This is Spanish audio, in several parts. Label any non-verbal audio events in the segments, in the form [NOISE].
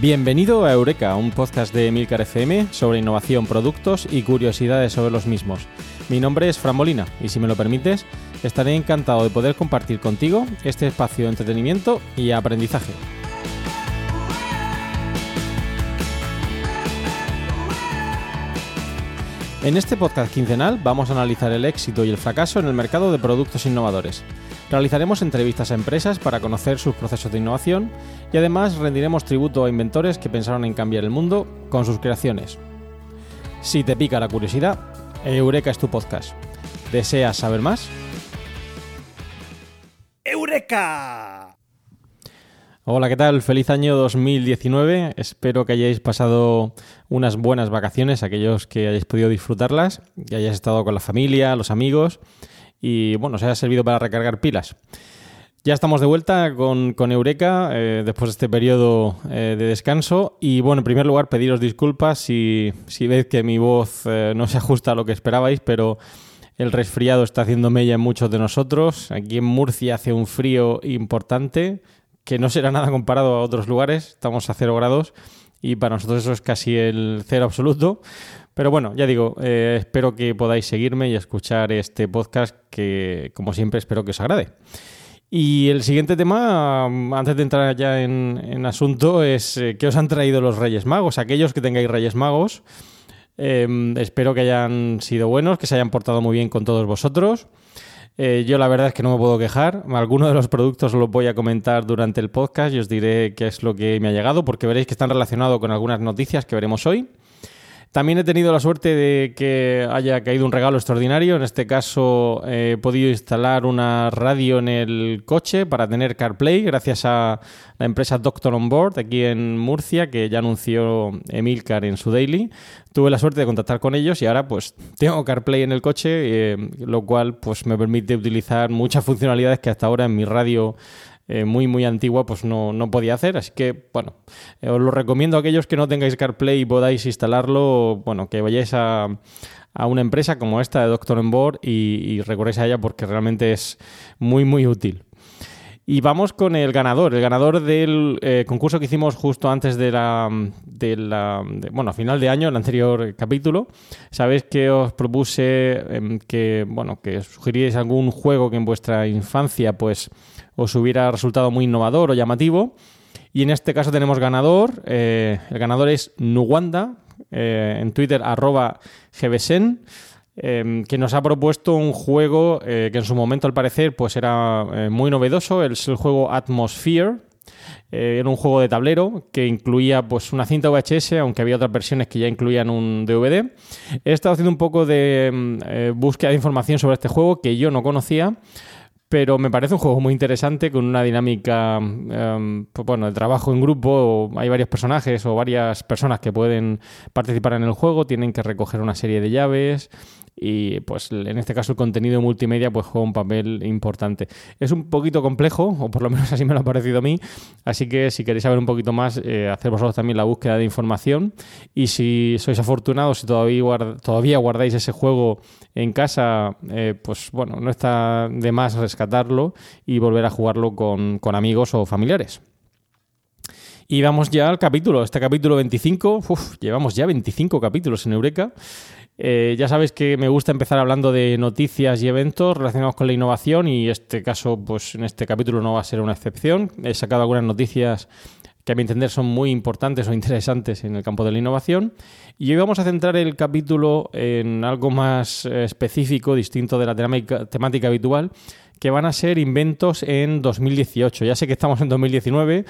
Bienvenido a Eureka, un podcast de Milcar FM sobre innovación, productos y curiosidades sobre los mismos. Mi nombre es Fran Molina y si me lo permites, estaré encantado de poder compartir contigo este espacio de entretenimiento y aprendizaje. En este podcast quincenal vamos a analizar el éxito y el fracaso en el mercado de productos innovadores. Realizaremos entrevistas a empresas para conocer sus procesos de innovación y además rendiremos tributo a inventores que pensaron en cambiar el mundo con sus creaciones. Si te pica la curiosidad, Eureka es tu podcast. ¿Deseas saber más? ¡Eureka! Hola, ¿qué tal? Feliz año 2019. Espero que hayáis pasado unas buenas vacaciones, aquellos que hayáis podido disfrutarlas, que hayáis estado con la familia, los amigos y bueno, os haya servido para recargar pilas. Ya estamos de vuelta con, Eureka eh, después de este periodo eh, de descanso. Y bueno, en primer lugar, pediros disculpas si, si veis que mi voz eh, no se ajusta a lo que esperabais, pero el resfriado está haciendo mella en muchos de nosotros. Aquí en Murcia hace un frío importante que no será nada comparado a otros lugares. Estamos a cero grados y para nosotros eso es casi el cero absoluto. Pero bueno, ya digo, espero que podáis seguirme y escuchar este podcast que, como siempre, espero que os agrade. Y el siguiente tema, antes de entrar ya en, asunto, es eh, qué os han traído los Reyes Magos. Aquellos que tengáis Reyes Magos, em, espero que hayan sido buenos, que se hayan portado muy bien con todos vosotros. Eh, yo la verdad es que no me puedo quejar. Algunos de los productos los voy a comentar durante el podcast y os diré qué es lo que me ha llegado, porque veréis que están relacionados con algunas noticias que veremos hoy. También he tenido la suerte de que haya caído un regalo extraordinario. En este caso he podido instalar una radio en el coche para tener CarPlay gracias a la empresa Doctor On Board aquí en Murcia que ya anunció Emilcar en su daily. Tuve la suerte de contactar con ellos y ahora pues tengo CarPlay en el coche, eh, lo cual pues me permite utilizar muchas [LAUGHS] funcionalidades que hasta ahora en mi radio eh, muy, muy antigua, pues no, no, podía hacer. Así que, bueno, eh, os lo recomiendo a aquellos que no tengáis CarPlay y podáis instalarlo, bueno, que vayáis a, a una empresa como esta de Doctor On Board y, y a ella porque realmente es muy, muy útil. Y vamos con el ganador, el ganador del eh, concurso que hicimos justo antes de la, de la bueno, a final de año, el anterior capítulo. Sabéis que os propuse em, que, bueno, que sugeríais algún juego que en vuestra infancia, pues, os hubiera resultado muy innovador o llamativo. Y en este caso tenemos ganador. Eh, el ganador es Nuwanda, eh, en Twitter arroba gbsen, em, que nos ha propuesto un juego eh, que en su momento al parecer pues era muy novedoso. Es el juego Atmosphere. era un juego de tablero que incluía pues una cinta VHS, aunque había otras versiones que ya incluían un DVD. He estado haciendo un poco de em, búsqueda de información sobre este juego que yo no conocía. Pero me parece un juego muy interesante con una dinámica, pues bueno, de trabajo en grupo. Hay varios personajes o varias personas que pueden participar en el juego, tienen que recoger una serie de llaves y pues en este caso el contenido multimedia pues juega un papel importante. Es un poquito complejo, o por lo menos [LAUGHS] así me lo ha parecido a mí, así que si queréis saber un poquito más, eh, hacer vosotros también la búsqueda de información y si sois afortunados, si todavía, todavía guardáis ese juego en casa, eh, pues bueno, no está de más rescatarlo y volver a jugarlo con, con amigos o familiares. Y vamos ya al capítulo, este capítulo 25, llevamos ya 25 capítulos en Eureka. Eh, ya sabéis que me gusta empezar hablando de noticias y eventos relacionados con la innovación y este caso, pues en este capítulo no va a ser una excepción. He sacado algunas noticias que a mi entender son muy importantes o interesantes en el campo de la innovación. Y hoy vamos a centrar el capítulo en algo más eh, específico, distinto de la temática habitual, que van a ser inventos en 2018. Ya sé que estamos en 2019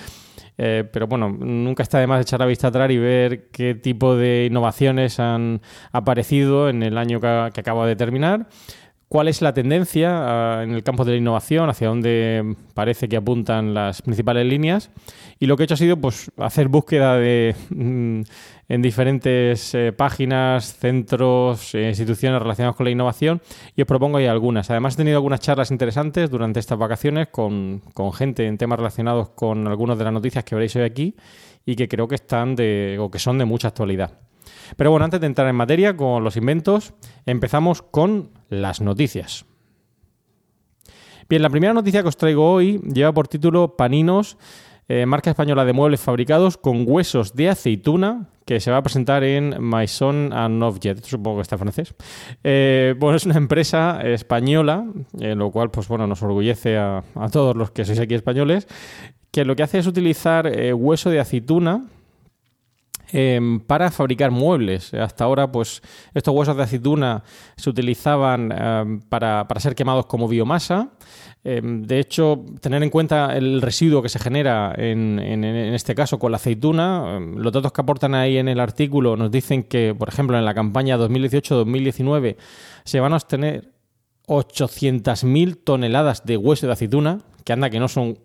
pero bueno, nunca está de más echar la vista atrás y ver qué tipo de innovaciones han aparecido en el año que, que de terminar cuál es la tendencia ah, en el campo de la innovación, hacia dónde parece que apuntan las principales líneas. Y lo que he hecho ha sido pues, hacer búsqueda de, mm, en diferentes eh, páginas, centros, e instituciones relacionadas con la innovación y os propongo ahí algunas. Además he tenido algunas charlas interesantes durante estas vacaciones con, con gente en temas relacionados con algunas de las noticias que veréis hoy aquí y que creo que están de, o que son de mucha actualidad. Pero bueno, antes de entrar en materia con los inventos, empezamos con las noticias. Bien, la primera noticia que os traigo hoy lleva por título Paninos, eh, marca española de muebles fabricados con huesos de aceituna, que se va a presentar en Maison and Objet, supongo que está francés. Eh, bueno, es una empresa española, en lo cual, pues bueno, nos orgullece a, todos los que sois aquí españoles, que lo que hace es utilizar eh, hueso de aceituna, Em, para fabricar muebles. Hasta ahora, pues estos huesos de aceituna se utilizaban em, para, ser quemados como biomasa. Em, de hecho, tener en cuenta el residuo que se genera en, este caso con la aceituna, los datos que aportan ahí en el artículo nos dicen que, por ejemplo, en la campaña 2018-2019 se van a obtener 800.000 toneladas de hueso de aceituna, que anda que no son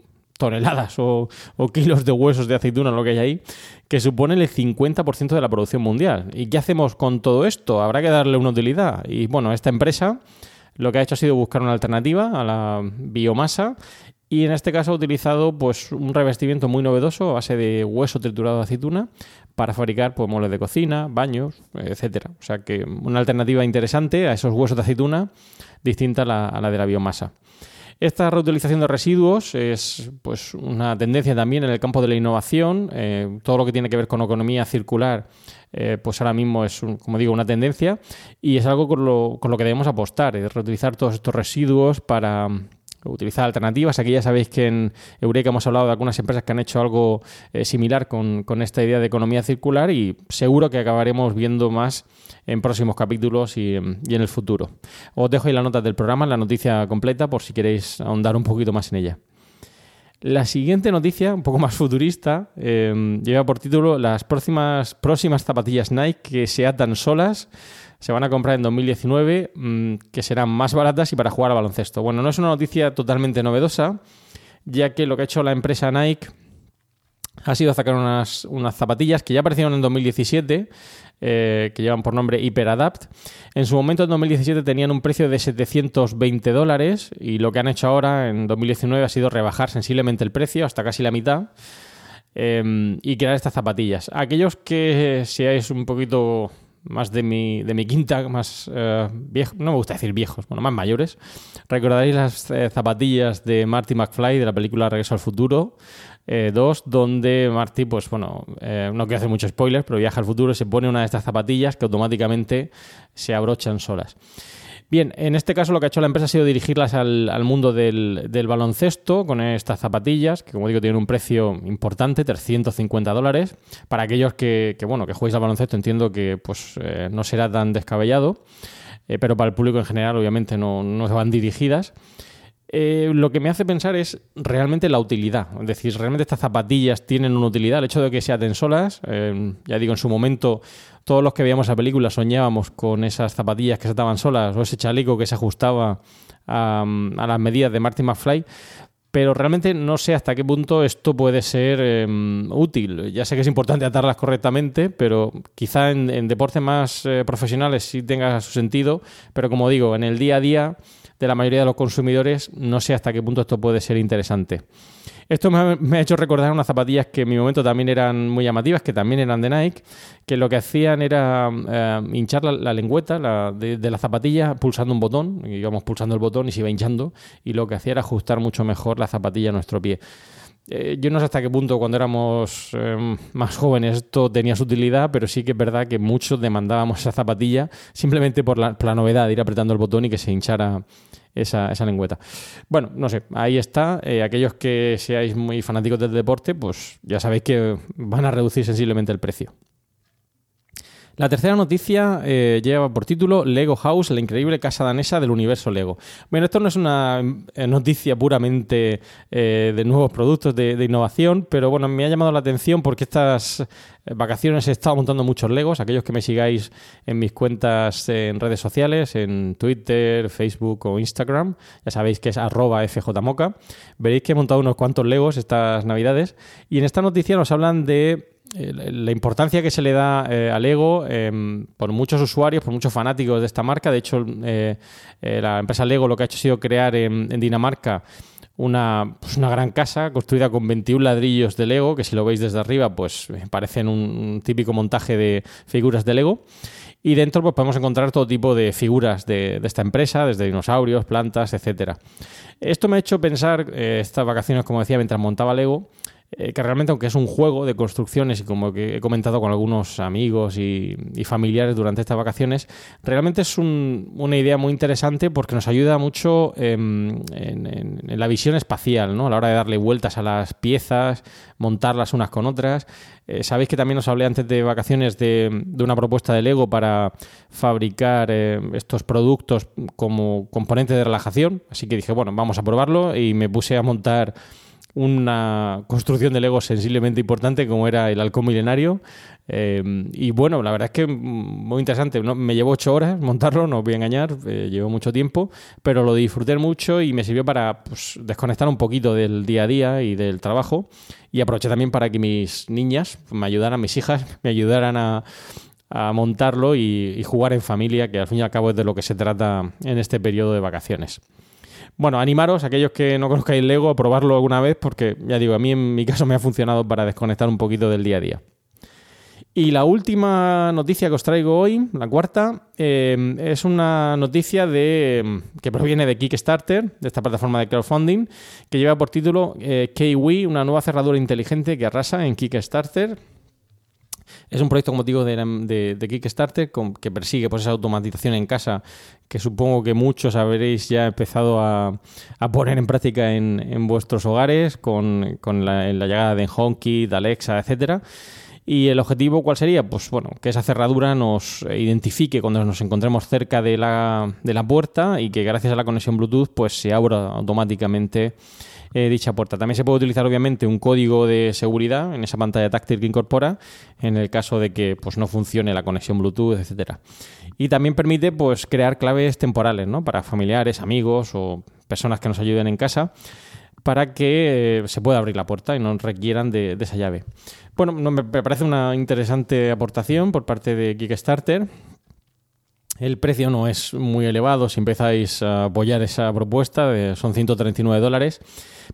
toneladas o, kilos de huesos de aceituna, lo que hay ahí, que suponen el 50% de la producción mundial. ¿Y qué hacemos con todo esto? Habrá que darle una utilidad. Y bueno, esta empresa lo que ha hecho ha sido buscar una alternativa a la biomasa y en este caso ha utilizado pues, un revestimiento muy novedoso a base de hueso triturado de aceituna para fabricar pues, muebles de cocina, baños, etcétera. O sea que una alternativa interesante a esos huesos de aceituna distinta a la de la biomasa. Esta reutilización de residuos es pues, una tendencia también en el campo de la innovación. Eh, todo lo que tiene que ver con economía circular, eh, pues ahora mismo es, como digo, una tendencia y es algo con lo, con lo que debemos apostar, es reutilizar todos estos residuos para utilizar alternativas. Aquí ya sabéis que en Eureka hemos hablado de algunas empresas que han hecho algo eh, similar con, esta idea de economía circular y seguro que acabaremos viendo más en próximos capítulos y, en el futuro. Os dejo ahí la nota del programa, la noticia completa, por si queréis ahondar un poquito más en ella. La siguiente noticia, un poco más futurista, eh, lleva por título las próximas, próximas zapatillas Nike que se atan solas se van a comprar en 2019, mm, que serán más baratas y para jugar a baloncesto. Bueno, no es una noticia totalmente novedosa, ya que lo que ha hecho la empresa Nike ha sido sacar unas, unas zapatillas que ya aparecieron en 2017, eh, que llevan por nombre HyperAdapt. En su momento, en 2017, tenían un precio de 720 dólares y lo que han hecho ahora, en 2019, ha sido rebajar sensiblemente el precio hasta casi la mitad. Eh, y crear estas zapatillas. Aquellos que seáis un poquito más de mi, de mi quinta, más eh, no me gusta decir viejos, bueno, más mayores, recordaréis las eh, zapatillas de Marty McFly de la película Regreso al Futuro 2, eh, donde Marty, pues bueno, no quiero hacer mucho spoilers, pero viaja al futuro y se pone una de estas zapatillas que automáticamente se abrochan solas. Bien, en este caso lo que ha hecho la empresa ha sido dirigirlas al, mundo del, baloncesto con estas zapatillas, que como digo tienen un precio importante, 350 dólares. Para aquellos que, bueno, que juguéis al baloncesto entiendo que pues, eh, no será tan descabellado, eh, pero para el público en general obviamente no, no se van dirigidas. Eh, lo que me hace pensar es realmente la utilidad. Es decir, realmente estas zapatillas tienen una utilidad. El hecho de que se aten solas, eh, ya digo, en su momento todos los que veíamos la película soñábamos con esas zapatillas que se ataban solas o ese chaleco que se ajustaba a, las medidas de Martin McFly. Pero realmente no sé hasta qué punto esto puede ser em, útil. Ya sé que es importante atarlas correctamente, pero quizá en, deportes más eh, profesionales sí tenga su sentido. Pero como digo, en el día a día de la mayoría de los consumidores, no sé hasta qué punto esto puede ser interesante. Esto me ha, hecho recordar unas zapatillas que en mi momento también eran muy llamativas, que también eran de Nike, que lo que hacían era eh, hinchar la, lengüeta de, la zapatilla pulsando un botón, íbamos pulsando el botón y se iba hinchando, y lo que hacía era ajustar mucho mejor la zapatilla a nuestro pie. Eh, yo no sé hasta qué punto cuando éramos eh, más jóvenes esto tenía su utilidad, pero sí que es verdad que muchos demandábamos esa zapatilla simplemente por la, novedad de ir apretando el botón y que se hinchara esa, lengüeta. Bueno, no sé, ahí está. Eh, aquellos que seáis muy fanáticos del deporte, pues ya sabéis que van a reducir sensiblemente el precio. La tercera noticia eh, lleva por título Lego House, la increíble casa danesa del universo Lego. Bueno, esto no es una eh, noticia puramente eh, de nuevos productos de, innovación, pero bueno, me ha llamado la atención porque estas vacaciones he estado montando muchos Legos. Aquellos que me sigáis en mis cuentas en redes sociales, en Twitter, Facebook o Instagram, ya sabéis que es arroba fjmoca, veréis que he montado unos cuantos Legos estas navidades. Y en esta noticia nos hablan de la importancia que se le da eh, al Lego em, por muchos usuarios, por muchos fanáticos de esta marca. De hecho, eh, eh, la empresa Lego lo que ha hecho ha sido crear en, Dinamarca una, pues una, gran casa construida con 21 ladrillos de Lego, que si lo veis desde arriba, pues parecen un, típico montaje de figuras de Lego. Y dentro pues, podemos encontrar todo tipo de figuras de, de esta empresa, desde dinosaurios, plantas, etcétera. Esto me ha hecho pensar, estas vacaciones, como decía, mientras montaba Lego, eh, que realmente aunque es un juego de construcciones y como he comentado con algunos amigos y, familiares durante estas vacaciones, realmente es una idea muy interesante porque nos ayuda mucho en, la visión espacial, ¿no? a la hora de darle vueltas a las piezas, montarlas unas con otras. Eh, sabéis que también os hablé antes de vacaciones de, una propuesta de Lego para fabricar eh, estos productos como componente de relajación, así que dije, bueno, vamos a probarlo y me puse a montar una construcción de Lego sensiblemente importante como era el halcón milenario. Eh, y bueno, la verdad es que muy interesante. Me llevó ocho horas montarlo, no os voy a engañar, eh, llevó mucho tiempo, pero lo disfruté mucho y me sirvió para pues, desconectar un poquito del día a día y del trabajo. Y aproveché también para que mis niñas me ayudaran, mis hijas [LAUGHS] me ayudaran a, montarlo y jugar en familia, que al fin y al cabo es de lo que se trata en este periodo de vacaciones. Bueno, animaros, aquellos que no conozcáis Lego, a probarlo alguna vez, porque ya digo, a mí en mi caso me ha funcionado para desconectar un poquito del día a día. Y la última noticia que os traigo hoy, la cuarta, eh, es una noticia de, que proviene de Kickstarter, de esta plataforma de crowdfunding, que lleva por título eh, Kiwi, una nueva cerradura inteligente que arrasa en Kickstarter. Es un proyecto, como digo, de, Kickstarter que persigue pues, esa automatización en casa que supongo que muchos habréis ya empezado a, poner en práctica en, vuestros hogares con, la, llegada de HomeKit, Alexa, etcétera. ¿Y el objetivo cuál sería? Pues bueno, que esa cerradura nos identifique cuando nos encontremos cerca de la, de la puerta y que gracias a la conexión Bluetooth pues se abra automáticamente eh, dicha puerta. También se puede utilizar obviamente un código de seguridad en esa pantalla táctil que incorpora en el caso de que pues, no funcione la conexión Bluetooth, etcétera. Y también permite pues, crear claves temporales ¿no? para familiares, amigos o personas que nos ayuden en casa para que eh, se pueda abrir la puerta y no requieran de, esa llave. Bueno, me parece una interesante aportación por parte de Kickstarter. El precio no es muy elevado si empezáis a apoyar esa propuesta, son 139 dólares,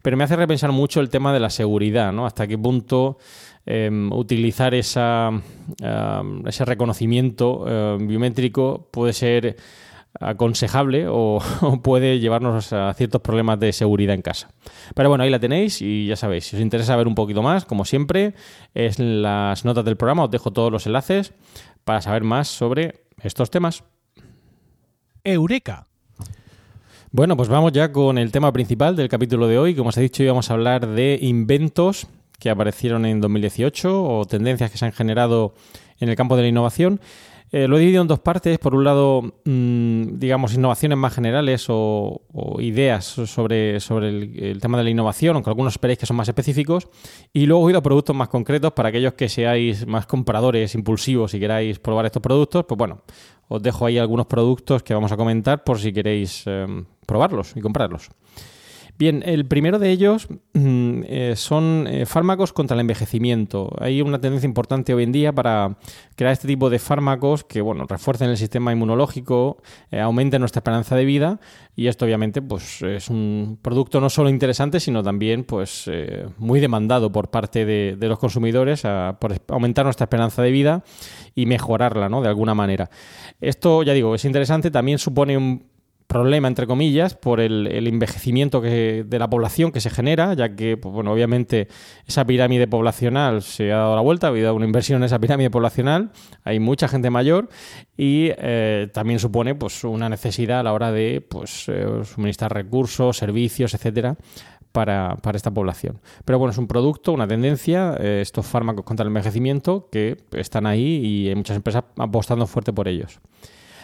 pero me hace repensar mucho el tema de la seguridad, ¿no? Hasta qué punto em, utilizar esa, ese reconocimiento em, biométrico puede ser aconsejable [LAUGHS] o, puede llevarnos a ciertos problemas de seguridad en casa. Pero bueno, ahí la tenéis y ya sabéis, si os interesa ver un poquito más, como siempre, es en las notas del programa, os dejo todos los enlaces para saber más sobre estos temas. Eureka. Bueno, pues vamos ya con el tema principal del capítulo de hoy. Como os he dicho, íbamos a hablar de inventos que aparecieron en 2018 o tendencias que se han generado en el campo de la innovación. Eh, lo he dividido en dos partes. Por un lado, mm, digamos, innovaciones más generales o, ideas sobre, sobre el, tema de la innovación, aunque algunos esperéis que son más específicos. Y luego he ido a productos más concretos para aquellos que seáis más compradores impulsivos y queráis probar estos productos. Pues bueno, os dejo ahí algunos productos que vamos a comentar por si queréis eh, probarlos y comprarlos. Bien, el primero de ellos mm, eh, son eh, fármacos contra el envejecimiento. Hay una tendencia importante hoy en día para crear este tipo de fármacos que, bueno, refuercen el sistema inmunológico, eh, aumenten nuestra esperanza de vida y esto obviamente pues es un producto no solo interesante, sino también pues muy demandado por parte de, los consumidores por aumentar nuestra esperanza de vida y mejorarla, ¿no? De alguna manera. Esto, ya digo, es interesante, también supone un problema, entre comillas, por el, envejecimiento que, de la población que se genera, ya que, pues, bueno, obviamente esa pirámide poblacional se ha dado la vuelta, ha habido una inversión en esa pirámide poblacional, hay mucha gente mayor y eh, también supone pues, una necesidad a la hora de pues, eh, suministrar recursos, servicios, etcétera, para, esta población. Pero bueno, es un producto, una tendencia, eh, estos fármacos contra el envejecimiento que están ahí y hay muchas empresas apostando fuerte por ellos.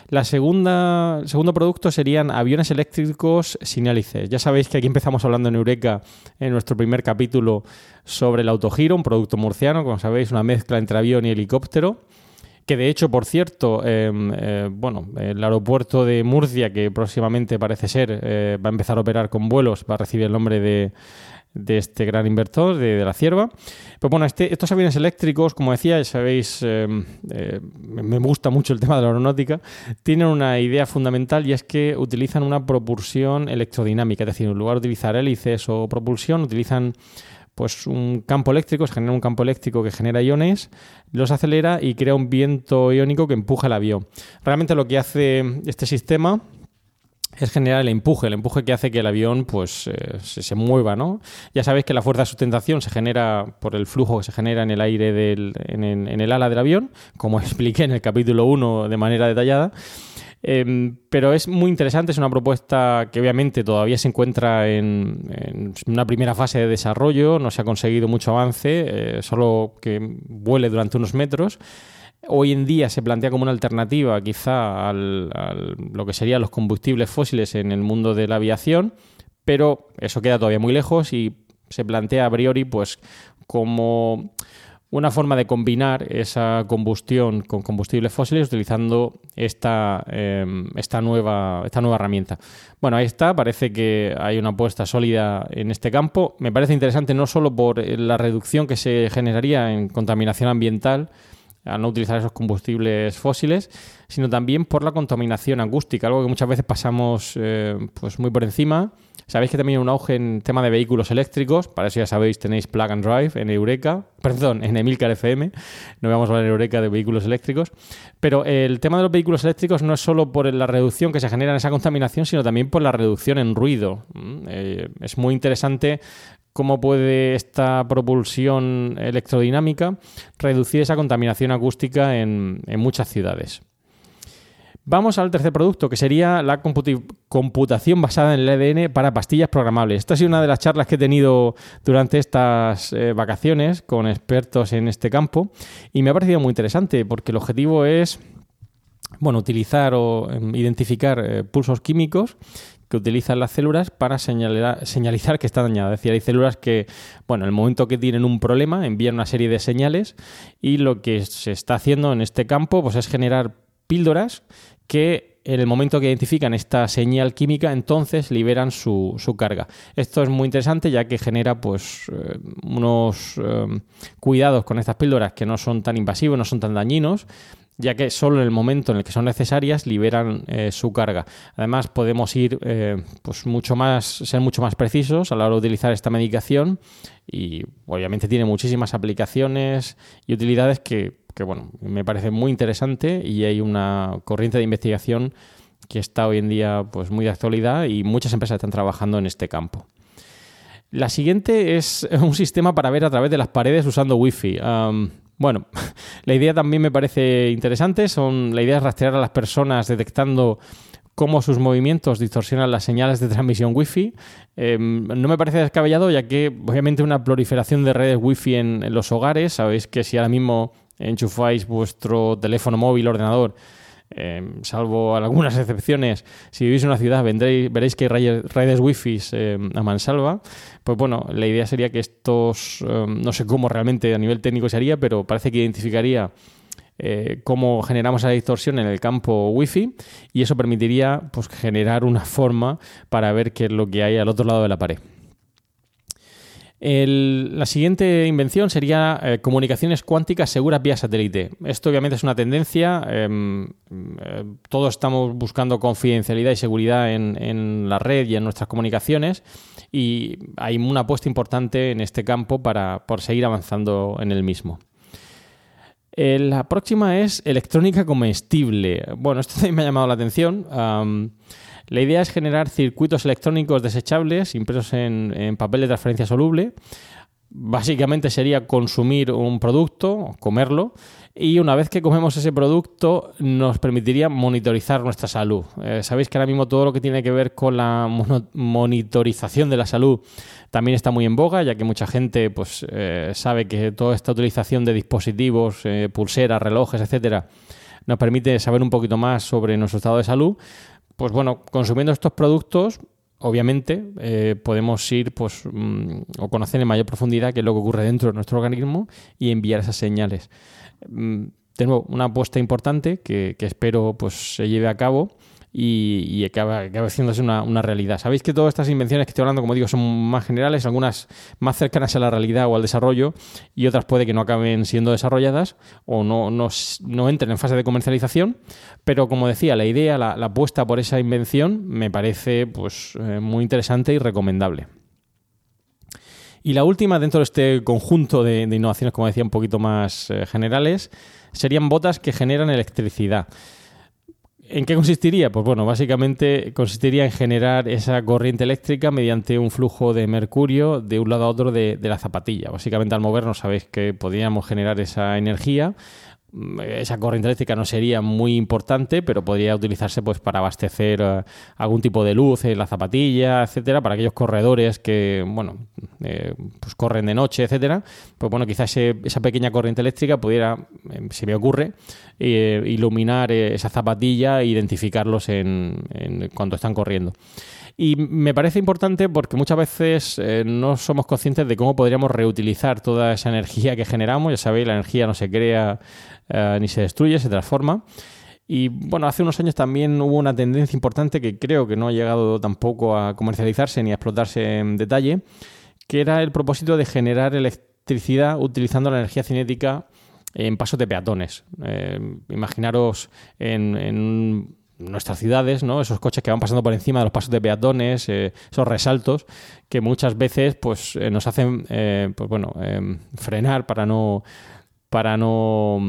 La segunda, el segundo producto serían aviones eléctricos sin hélices. Ya sabéis que aquí empezamos hablando en Eureka en nuestro primer capítulo sobre el autogiro, un producto murciano, como sabéis, una mezcla entre avión y helicóptero que de hecho, por cierto, em, eh, bueno, el aeropuerto de Murcia, que próximamente parece ser eh, va a empezar a operar con vuelos, va a recibir el nombre de, este gran inversor, de, la Cierva. Pues bueno, este, estos aviones eléctricos, como decía, ya sabéis, em, eh, me gusta mucho el tema de la aeronáutica, tienen una idea fundamental y es que utilizan una propulsión electrodinámica, es decir, en lugar de utilizar hélices o propulsión, utilizan pues un campo eléctrico, se genera un campo eléctrico que genera iones, los acelera y crea un viento iónico que empuja el avión. Realmente lo que hace este sistema es generar el empuje, el empuje que hace que el avión pues eh, se, mueva, ¿no? Ya sabéis que la fuerza de sustentación se genera por el flujo que se genera en el aire del, en, en el ala del avión, como [LAUGHS] expliqué en el capítulo 1 de manera detallada. Em, pero es muy interesante, es una propuesta que obviamente todavía se encuentra en, una primera fase de desarrollo, no se ha conseguido mucho avance, eh, solo que vuele durante unos metros. Hoy en día se plantea como una alternativa quizá a lo que serían los combustibles fósiles en el mundo de la aviación, pero eso queda todavía muy lejos y se plantea a priori pues como una forma de combinar esa combustión con combustibles fósiles utilizando esta, em, esta, nueva, esta nueva herramienta. Bueno, ahí está, parece que hay una apuesta sólida en este campo. Me parece interesante no solo por la reducción que se generaría en contaminación ambiental, al no utilizar esos combustibles fósiles, sino también por la contaminación acústica, algo que muchas veces pasamos eh, pues muy por encima. Sabéis que también hay un auge en tema de vehículos eléctricos, para eso ya sabéis, tenéis Plug and Drive en Eureka, perdón, en Emilcar FM, no vamos a hablar en Eureka de vehículos eléctricos, pero el tema de los vehículos eléctricos no es solo por la reducción que se genera en esa contaminación, sino también por la reducción en ruido. Mm, eh, es muy interesante cómo puede esta propulsión electrodinámica reducir esa contaminación acústica en, muchas ciudades. Vamos al tercer producto, que sería la computación basada en el ADN para pastillas programables. Esta ha sido una de las charlas que he tenido durante estas eh, vacaciones con expertos en este campo y me ha parecido muy interesante porque el objetivo es bueno, utilizar o em, identificar eh, pulsos químicos que utilizan las células para señalizar que está dañada. Es decir, hay células que, bueno, en el momento que tienen un problema, envían una serie de señales y lo que se está haciendo en este campo pues, es generar píldoras que en el momento que identifican esta señal química, entonces liberan su, carga. Esto es muy interesante ya que genera pues, eh, unos eh, cuidados con estas píldoras que no son tan invasivos, no son tan dañinos ya que solo en el momento en el que son necesarias liberan eh, su carga. Además, podemos ir eh, pues mucho más, ser mucho más precisos a la hora de utilizar esta medicación y obviamente tiene muchísimas aplicaciones y utilidades que, bueno, me parece muy interesante y hay una corriente de investigación que está hoy en día pues muy de actualidad y muchas empresas están trabajando en este campo. La siguiente es [LAUGHS] un sistema para ver a través de las paredes usando Wi-Fi. Bueno, [LAUGHS] la idea también me parece interesante. Son, la idea es rastrear a las personas detectando cómo sus movimientos distorsionan las señales de transmisión Wi-Fi. Em, no me parece descabellado, ya que obviamente una proliferación de redes Wi-Fi en, los hogares, sabéis que si ahora mismo enchufáis vuestro teléfono móvil, ordenador, em, salvo algunas [LAUGHS] excepciones, si vivís en una ciudad veréis que hay redes wifi eh, a mansalva. Pues bueno, la idea sería que estos, em, no sé cómo realmente a nivel técnico se haría, pero parece que identificaría eh, cómo generamos esa distorsión en el campo Wi-Fi y eso permitiría pues, generar una forma para ver qué es lo que hay al otro lado de la pared. La siguiente invención sería eh, comunicaciones cuánticas seguras vía satélite. Esto obviamente es una tendencia. Em, eh, todos estamos buscando confidencialidad y seguridad en, en, la red y en nuestras comunicaciones y hay una apuesta importante en este campo para por seguir avanzando en el mismo. Eh, la próxima es electrónica comestible. Bueno, esto también me ha llamado la atención. La idea es generar circuitos electrónicos desechables impresos en, papel de transferencia soluble básicamente sería consumir un producto, comerlo, y una vez que comemos ese producto nos permitiría monitorizar nuestra salud. Eh, Sabéis que ahora mismo todo lo que tiene que ver con la monitorización de la salud también está muy en boga, ya que mucha gente pues, eh, sabe que toda esta utilización de dispositivos, eh, pulseras, relojes, etcétera, nos permite saber un poquito más sobre nuestro estado de salud. Pues bueno, consumiendo estos productos obviamente podemos ir pues, mm, o conocer en mayor profundidad qué es lo que ocurre dentro de nuestro organismo y enviar esas señales. Mm, tengo una apuesta importante que, espero pues se lleve a cabo y, y acabe, haciéndose una, realidad. Sabéis que todas estas invenciones que estoy hablando, como digo, son más generales, algunas más cercanas a la realidad o al desarrollo y otras puede que no acaben siendo desarrolladas o no, no, entren en fase de comercialización, pero como decía, la idea, la, apuesta por esa invención me parece pues, eh, muy interesante y recomendable. Y la última, dentro de este conjunto de, innovaciones, como decía, un poquito más eh, generales, serían botas que generan electricidad. ¿En qué consistiría? Pues bueno, básicamente consistiría en generar esa corriente eléctrica mediante un flujo de mercurio de un lado a otro de, la zapatilla. Básicamente al movernos sabéis que podríamos generar esa energía Mm, esa corriente eléctrica no sería muy importante, pero podría utilizarse pues para abastecer eh, algún tipo de luz en la zapatilla, etcétera, para aquellos corredores que, bueno, eh, pues corren de noche, etcétera. Pues bueno, quizás esa pequeña corriente eléctrica pudiera, eh, si me ocurre, iluminar esa zapatilla e identificarlos en, cuando están corriendo. Y me parece importante porque muchas veces eh, no somos conscientes de cómo podríamos reutilizar toda esa energía que generamos. Ya sabéis, la energía no se crea eh, ni se destruye, se transforma. Y bueno, hace unos años también hubo una tendencia importante que creo que no ha llegado tampoco a comercializarse ni a explotarse en detalle, que era el propósito de generar electricidad utilizando la energía cinética en pasos de peatones. Eh, imaginaros en nuestras ciudades, ¿no? Esos coches que van pasando por encima de los pasos de peatones, eh, esos resaltos que muchas veces, pues, eh, nos hacen, pues bueno, frenar para no para no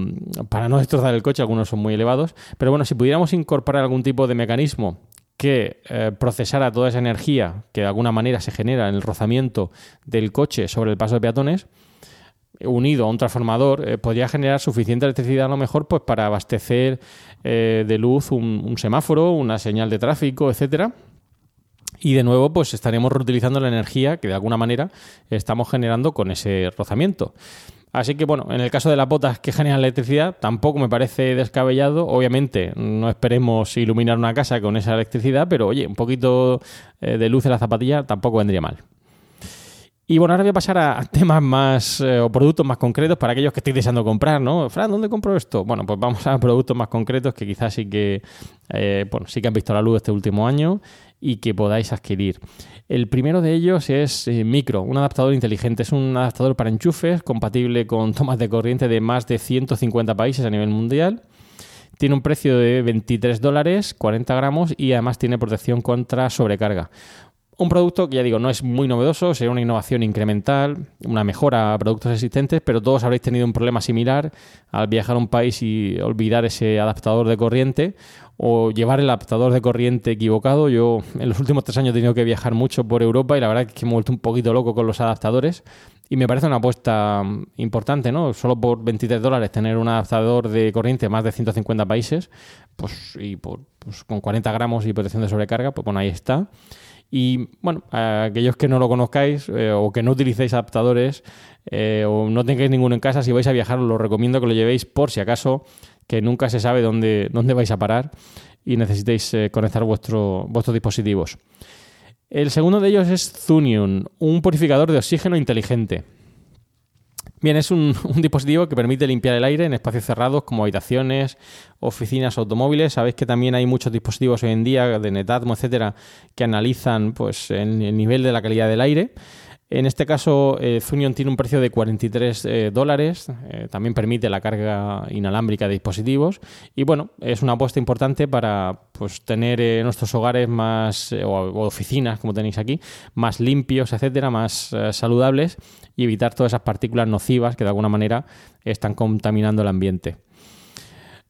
para no destrozar el coche. Algunos son muy elevados, pero bueno, si pudiéramos incorporar algún tipo de mecanismo que procesara toda esa energía que de alguna manera se genera en el rozamiento del coche sobre el paso de peatones, unido a un transformador, eh, podría generar suficiente electricidad a lo mejor pues, para abastecer eh, de luz un, semáforo, una señal de tráfico, etcétera. Y de nuevo, pues estaríamos reutilizando la energía que de alguna manera estamos generando con ese rozamiento. Así que bueno, en el caso de las botas que generan electricidad, tampoco me parece descabellado. Obviamente, no esperemos iluminar una casa con esa electricidad, pero oye, un poquito eh, de luz en la zapatilla tampoco vendría mal. Y bueno, ahora voy a pasar a temas más eh, o productos más concretos para aquellos que estéis deseando comprar, ¿no? Fran, ¿dónde compro esto? Bueno, pues vamos a productos más concretos que quizás sí que, eh, bueno, sí que han visto la luz este último año y que podáis adquirir. El primero de ellos es eh, Micro, un adaptador inteligente. Es un adaptador para enchufes compatible con tomas de corriente de más de 150 países a nivel mundial. Tiene un precio de 23 dólares, 40 gramos y además tiene protección contra sobrecarga. Un producto que ya digo, no es muy novedoso, sería una innovación incremental, una mejora a productos existentes, pero todos habréis tenido un problema similar al viajar a un país y olvidar ese adaptador de corriente o llevar el adaptador de corriente equivocado. Yo en los últimos tres años he tenido que viajar mucho por Europa y la verdad es que me he vuelto un poquito loco con los adaptadores y me parece una apuesta importante, ¿no? Solo por 23 dólares tener un adaptador de corriente más de 150 países, pues y por, pues, con 40 gramos y protección de sobrecarga, pues bueno, ahí está. Y bueno, aquellos que no lo conozcáis eh, o que no utilicéis adaptadores eh, o no tengáis ninguno en casa, si vais a viajar os lo recomiendo que lo llevéis por si acaso, que nunca se sabe dónde, dónde vais a parar y necesitéis eh, conectar vuestro, vuestros dispositivos. El segundo de ellos es Zunion, un purificador de oxígeno inteligente. Bien, es [LAUGHS] un, dispositivo que permite limpiar el aire en espacios cerrados como habitaciones, oficinas, automóviles. Sabéis que también hay muchos dispositivos hoy en día de Netatmo, etcétera, que analizan pues, el nivel de la calidad del aire. En este caso, eh, Zunion tiene un precio de 43 eh, dólares. Eh, también permite la carga inalámbrica de dispositivos. Y bueno, es una apuesta importante para pues, tener nuestros hogares más, o, oficinas, como tenéis aquí, más limpios, etcétera, más saludables y evitar todas esas partículas nocivas que de alguna manera están contaminando el ambiente.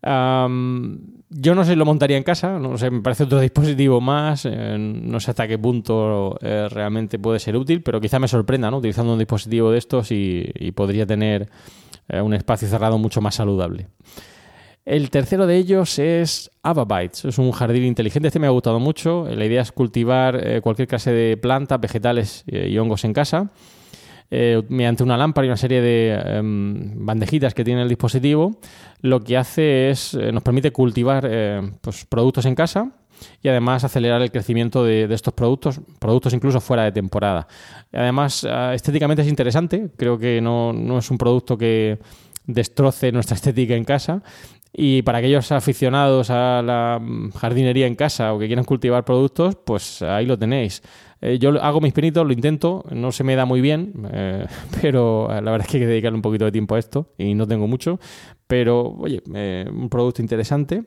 Yo no sé si lo montaría en casa, no sé, me parece otro [LAUGHS] dispositivo más, eh, no sé hasta qué punto eh, realmente puede ser útil, pero quizá me sorprenda, ¿no? Utilizando un dispositivo de estos y, podría tener eh, un espacio cerrado mucho más saludable. El tercero de ellos es Avabytes, es un jardín inteligente, este me ha gustado mucho, la idea es cultivar cualquier clase de plantas, vegetales y hongos en casa eh, mediante una lámpara y una serie de em, bandejitas que tiene el dispositivo, lo que hace es, eh, nos permite cultivar eh, pues, productos en casa y además acelerar el crecimiento de, estos productos, productos incluso fuera de temporada. Además, ah, estéticamente es interesante, creo que no, no es un producto que destroce nuestra estética en casa y para aquellos aficionados a la mm, jardinería en casa o que quieran cultivar productos, pues ahí lo tenéis. Eh, yo hago mis pinitos, lo intento, no se me da muy bien, eh, [LAUGHS] pero la verdad es que hay que dedicarle un poquito de tiempo a esto y no tengo mucho. Pero, oye, eh, un producto interesante.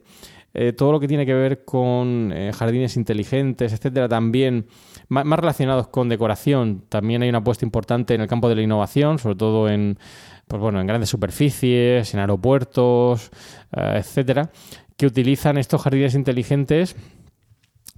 todo lo que tiene que ver con jardines inteligentes, etcétera, también más, relacionados con decoración, también hay una apuesta importante en el campo de la innovación, sobre todo en, pues bueno, en grandes superficies, en aeropuertos, etcétera, que utilizan estos jardines inteligentes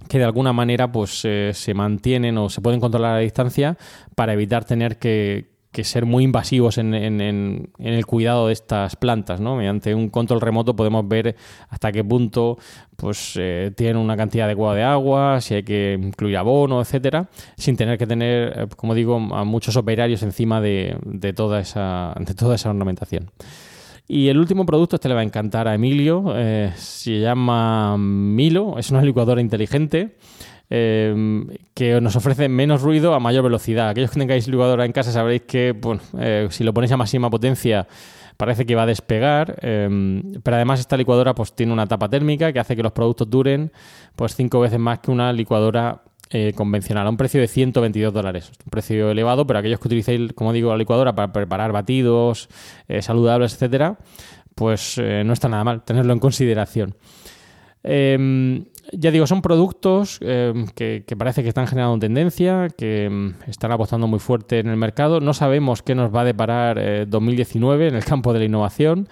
que de alguna manera pues eh, se mantienen o se pueden controlar a distancia para evitar tener que, ser muy invasivos en, el cuidado de estas plantas, ¿no? Mediante un control remoto podemos ver hasta qué punto pues eh, tienen una cantidad adecuada de agua, si hay que incluir abono, etcétera, sin tener que tener, eh, como digo, a muchos operarios encima de toda esa de toda esa ornamentación. Y el último producto, este le va a encantar a Emilio, eh, se llama Milo, es una licuadora inteligente. Eh, que nos ofrece menos ruido a mayor velocidad. Aquellos que tengáis licuadora en casa sabréis que eh, si lo ponéis a máxima potencia parece que va a despegar, pero además esta licuadora pues, tiene una tapa térmica que hace que los productos duren pues cinco veces más que una licuadora eh, convencional a un precio de 122 dólares. Un precio elevado, pero aquellos que utilicéis, como digo, la licuadora para preparar batidos eh, saludables, etcétera, pues eh, no está nada mal tenerlo en consideración. Em, ya digo, son productos em, que, parece que están generando tendencia, que em, están apostando muy fuerte en el mercado. No sabemos qué nos va a deparar 2019 en el campo de la innovación.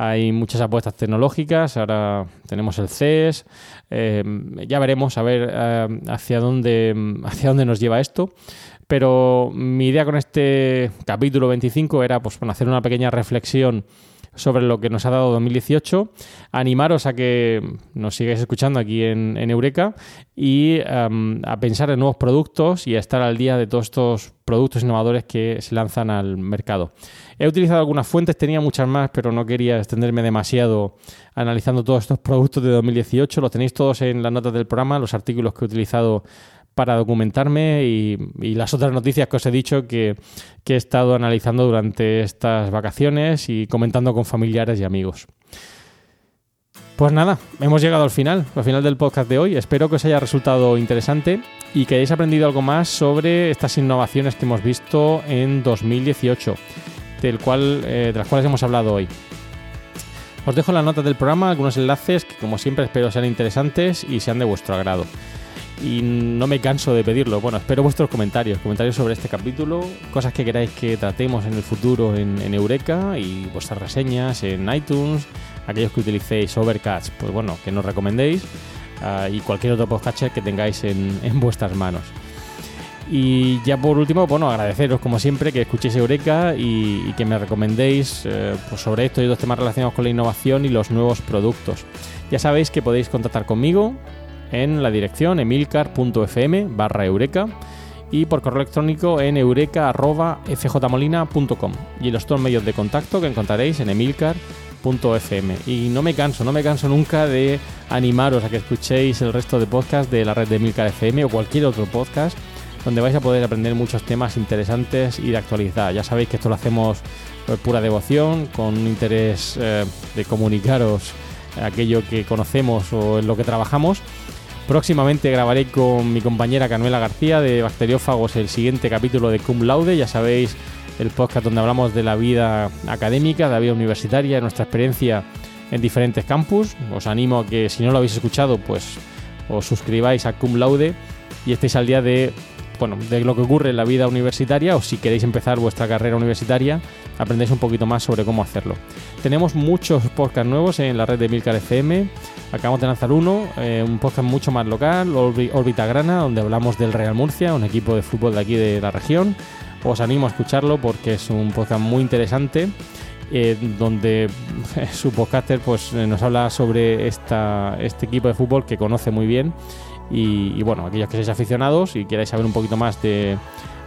Hay muchas apuestas tecnológicas, ahora tenemos el CES, eh, ya veremos a ver eh, hacia, dónde, hacia dónde nos lleva esto. Pero mi idea con este capítulo 25 era pues, hacer una pequeña reflexión sobre lo que nos ha dado 2018. Animaros a que nos sigáis escuchando aquí en, Eureka y a pensar en nuevos productos y a estar al día de todos estos productos innovadores que se lanzan al mercado. He utilizado algunas fuentes, tenía muchas más, pero no quería extenderme demasiado analizando todos estos productos de 2018. Los tenéis todos en las notas del programa, los artículos que he utilizado para documentarme y, las otras noticias que os he dicho que, he estado analizando durante estas vacaciones y comentando con familiares y amigos. Pues nada, hemos llegado al final, al final del podcast de hoy. Espero que os haya resultado interesante y que hayáis aprendido algo más sobre estas innovaciones que hemos visto en 2018, del cual, eh, de las cuales hemos hablado hoy. Os dejo las notas del programa algunos enlaces que como siempre espero sean interesantes y sean de vuestro agrado y no me canso de pedirlo. Bueno, espero vuestros comentarios, comentarios sobre este capítulo, cosas que queráis que tratemos en el futuro en, Eureka y vuestras reseñas en iTunes, aquellos que utilicéis Overcast, pues bueno, que nos recomendéis ah, y cualquier otro podcatcher que tengáis en, vuestras manos. Y ya por último, bueno, agradeceros como siempre que escuchéis Eureka y, que me recomendéis eh, pues sobre esto y otros temas relacionados con la innovación y los nuevos productos. Ya sabéis que podéis contactar conmigo en la dirección emilcar.fm barra eureka y por correo electrónico en eureka.fjmolina.com y los dos medios de contacto que encontraréis en emilcar.fm. Y no me canso, no me canso nunca de animaros a que escuchéis el resto de podcasts de la red de Emilcar FM o cualquier otro podcast donde vais a poder aprender muchos temas interesantes y de actualidad. Ya sabéis que esto lo hacemos por pura devoción, con un interés eh, de comunicaros aquello que conocemos o en lo que trabajamos Próximamente grabaré con mi compañera Canuela García de Bacteriófagos el siguiente capítulo de Cum Laude, ya sabéis, el podcast donde hablamos de la vida académica, de la vida universitaria, nuestra experiencia en diferentes campus. Os animo a que si no lo habéis escuchado, pues os suscribáis a Cum Laude y estéis al día de bueno, de lo que ocurre en la vida universitaria o si queréis empezar vuestra carrera universitaria, aprendéis un poquito más sobre cómo hacerlo. Tenemos muchos podcasts nuevos en la red de Milcar FM. Acabamos de lanzar uno, eh, un podcast mucho más local, Orbita Grana, donde hablamos del Real Murcia, un equipo de fútbol de aquí de la región. Os animo a escucharlo porque es un podcast muy interesante. Eh, donde [LAUGHS] su podcaster pues, nos habla sobre esta, este equipo de fútbol que conoce muy bien y, bueno, aquellos que seáis aficionados y queráis saber un poquito más de,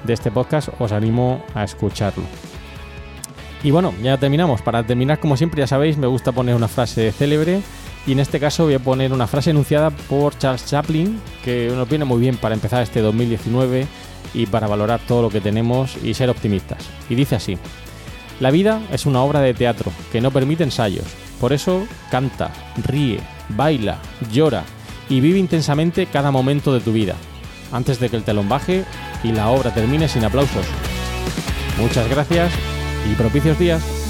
este podcast, os animo a escucharlo. Y bueno, ya terminamos. Para terminar, como siempre, ya sabéis, me gusta poner una frase célebre. Y en este caso voy a poner una frase enunciada por Charles Chaplin, que nos viene muy bien para empezar este 2019 y para valorar todo lo que tenemos y ser optimistas. Y dice así, la vida es una obra de teatro que no permite ensayos. Por eso canta, ríe, baila, llora y vive intensamente cada momento de tu vida, antes de que el telón baje y la obra termine sin aplausos. Muchas gracias y propicios días.